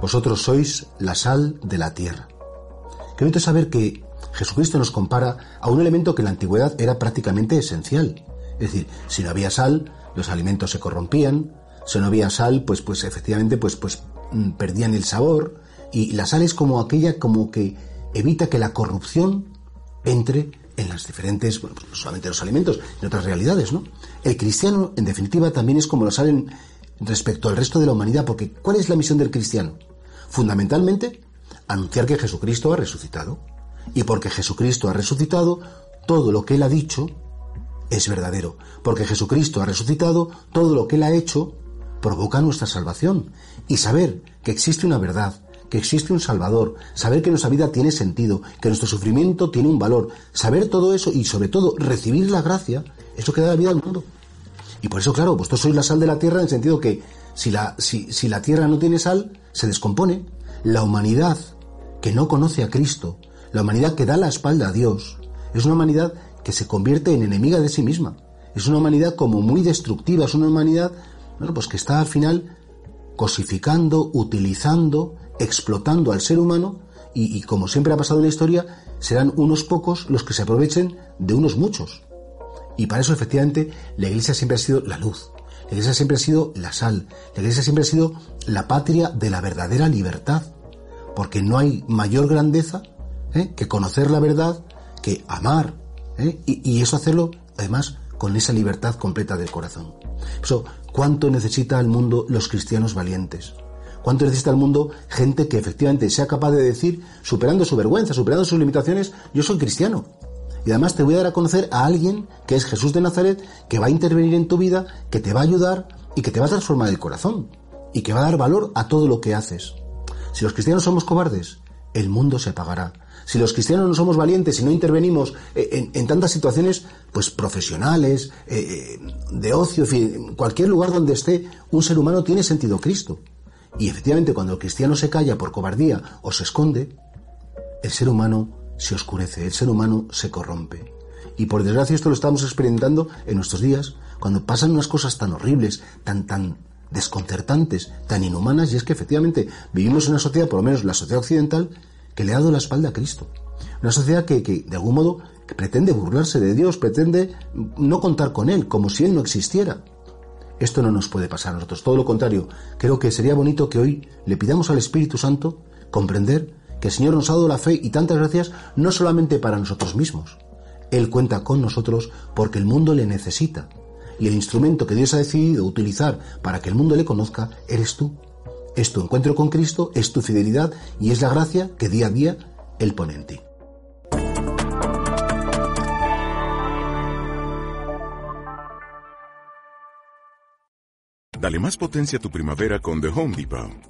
Vosotros sois la sal de la tierra. Qué saber que Jesucristo nos compara a un elemento que en la antigüedad era prácticamente esencial. Es decir, si no había sal, los alimentos se corrompían, si no había sal, pues, pues efectivamente, pues, pues mm, perdían el sabor. Y la sal es como aquella como que evita que la corrupción entre en las diferentes, bueno, pues no solamente los alimentos, en otras realidades, ¿no? El cristiano, en definitiva, también es como la sal en, respecto al resto de la humanidad, porque ¿cuál es la misión del cristiano? Fundamentalmente, anunciar que Jesucristo ha resucitado. Y porque Jesucristo ha resucitado, todo lo que Él ha dicho es verdadero. Porque Jesucristo ha resucitado, todo lo que Él ha hecho provoca nuestra salvación. Y saber que existe una verdad, que existe un Salvador, saber que nuestra vida tiene sentido, que nuestro sufrimiento tiene un valor, saber todo eso y sobre todo recibir la gracia, es lo que da la vida al mundo. Y por eso, claro, vosotros sois la sal de la tierra en el sentido que si la, si, si la tierra no tiene sal, se descompone. La humanidad que no conoce a Cristo, la humanidad que da la espalda a Dios, es una humanidad que se convierte en enemiga de sí misma. Es una humanidad como muy destructiva, es una humanidad, bueno, pues que está al final cosificando, utilizando, explotando al ser humano y, y como siempre ha pasado en la historia, serán unos pocos los que se aprovechen de unos muchos. Y para eso efectivamente la Iglesia siempre ha sido la luz, la Iglesia siempre ha sido la sal, la Iglesia siempre ha sido la patria de la verdadera libertad, porque no hay mayor grandeza ¿eh? que conocer la verdad, que amar, ¿eh? y, eso hacerlo además con esa libertad completa del corazón. Eso, ¿cuánto necesita el mundo los cristianos valientes? ¿Cuánto necesita el mundo gente que efectivamente sea capaz de decir, superando su vergüenza, superando sus limitaciones, yo soy cristiano? Y además te voy a dar a conocer a alguien que es Jesús de Nazaret, que va a intervenir en tu vida, que te va a ayudar y que te va a transformar el corazón y que va a dar valor a todo lo que haces. Si los cristianos somos cobardes, el mundo se apagará. Si los cristianos no somos valientes y no intervenimos en, en tantas situaciones, pues profesionales, eh, de ocio, en fin, cualquier lugar donde esté un ser humano tiene sentido Cristo. Y efectivamente cuando el cristiano se calla por cobardía o se esconde, el ser humano se oscurece, el ser humano se corrompe. Y por desgracia esto lo estamos experimentando en nuestros días, cuando pasan unas cosas tan horribles, tan, tan desconcertantes, tan inhumanas, y es que efectivamente vivimos en una sociedad, por lo menos la sociedad occidental, que le ha dado la espalda a Cristo. Una sociedad que, que de algún modo pretende burlarse de Dios, pretende no contar con Él, como si Él no existiera. Esto no nos puede pasar a nosotros, todo lo contrario. Creo que sería bonito que hoy le pidamos al Espíritu Santo comprender que el Señor nos ha dado la fe y tantas gracias no solamente para nosotros mismos. Él cuenta con nosotros porque el mundo le necesita. Y el instrumento que Dios ha decidido utilizar para que el mundo le conozca eres tú. Es tu encuentro con Cristo, es tu fidelidad y es la gracia que día a día Él pone en ti. Dale más potencia a tu primavera con The Home Depot.